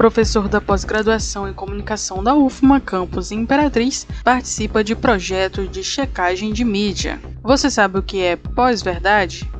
professor da pós-graduação em comunicação da UFMA Campus Imperatriz, participa de projetos de checagem de mídia. Você sabe o que é pós-verdade?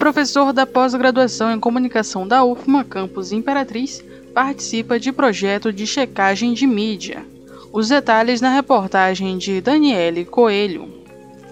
professor da pós-graduação em comunicação da UFMA Campus Imperatriz, participa de projeto de checagem de mídia. Os detalhes na reportagem de Daniele Coelho.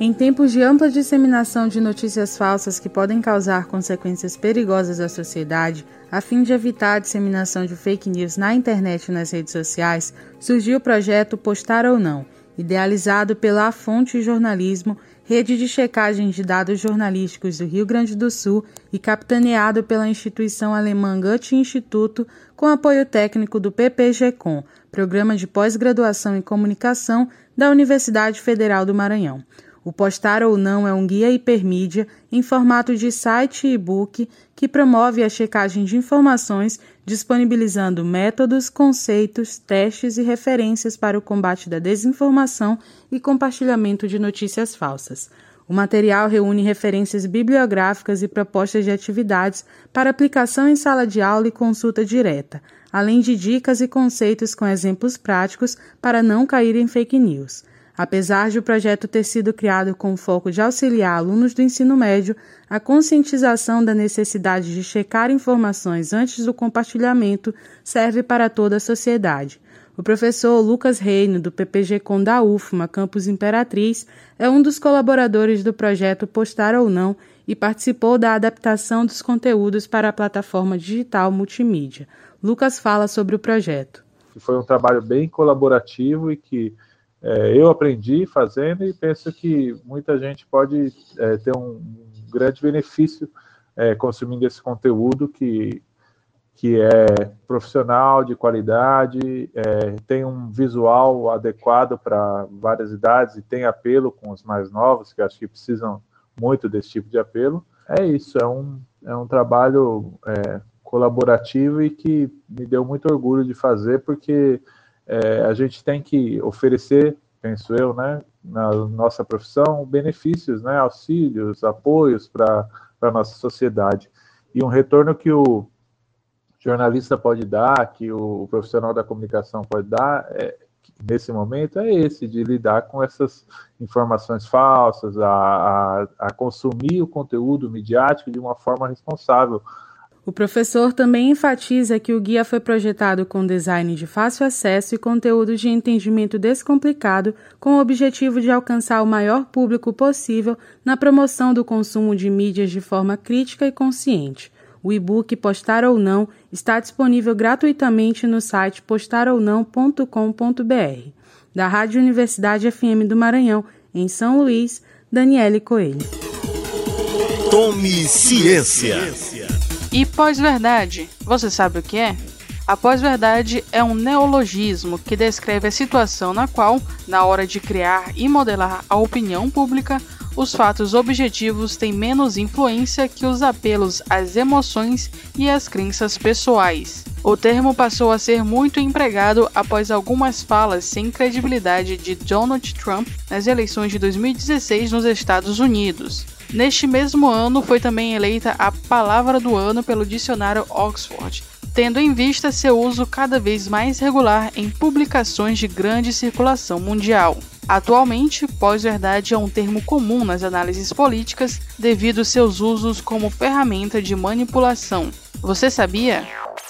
Em tempos de ampla disseminação de notícias falsas que podem causar consequências perigosas à sociedade, a fim de evitar a disseminação de fake news na internet e nas redes sociais, surgiu o projeto Postar ou Não, idealizado pela Fonte Jornalismo rede de checagem de dados jornalísticos do Rio Grande do Sul e capitaneado pela instituição alemã Goethe Instituto, com apoio técnico do PPG-Com, Programa de Pós-Graduação em Comunicação da Universidade Federal do Maranhão. O Postar ou Não é um guia hipermídia em formato de site e e-book que promove a checagem de informações, disponibilizando métodos, conceitos, testes e referências para o combate da desinformação e compartilhamento de notícias falsas. O material reúne referências bibliográficas e propostas de atividades para aplicação em sala de aula e consulta direta, além de dicas e conceitos com exemplos práticos para não cair em fake news. Apesar de o projeto ter sido criado com o foco de auxiliar alunos do ensino médio, a conscientização da necessidade de checar informações antes do compartilhamento serve para toda a sociedade. O professor Lucas Reino, do PPG Com da UFMA, Campus Imperatriz, é um dos colaboradores do projeto Postar ou Não e participou da adaptação dos conteúdos para a plataforma digital multimídia. Lucas fala sobre o projeto. Foi um trabalho bem colaborativo e que é, eu aprendi fazendo e penso que muita gente pode é, ter um grande benefício é, consumindo esse conteúdo que, que é profissional, de qualidade, é, tem um visual adequado para várias idades e tem apelo com os mais novos, que acho que precisam muito desse tipo de apelo. É isso, é um, é um trabalho é, colaborativo e que me deu muito orgulho de fazer, porque é, a gente tem que oferecer, penso eu, né, na nossa profissão, benefícios, né, auxílios, apoios para a nossa sociedade. E um retorno que o jornalista pode dar, que o profissional da comunicação pode dar, é, nesse momento, é esse, de lidar com essas informações falsas, a, a, a consumir o conteúdo midiático de uma forma responsável o professor também enfatiza que o guia foi projetado com design de fácil acesso e conteúdo de entendimento descomplicado, com o objetivo de alcançar o maior público possível na promoção do consumo de mídias de forma crítica e consciente. O e-book Postar ou Não está disponível gratuitamente no site postarounão.com.br. Da Rádio Universidade FM do Maranhão, em São Luís, Daniele Coelho. Tome ciência. E pós-verdade, você sabe o que é? A pós-verdade é um neologismo que descreve a situação na qual, na hora de criar e modelar a opinião pública, os fatos objetivos têm menos influência que os apelos às emoções e às crenças pessoais. O termo passou a ser muito empregado após algumas falas sem credibilidade de Donald Trump nas eleições de 2016 nos Estados Unidos. Neste mesmo ano, foi também eleita a Palavra do Ano pelo dicionário Oxford, tendo em vista seu uso cada vez mais regular em publicações de grande circulação mundial. Atualmente, pós-verdade é um termo comum nas análises políticas devido seus usos como ferramenta de manipulação. Você sabia?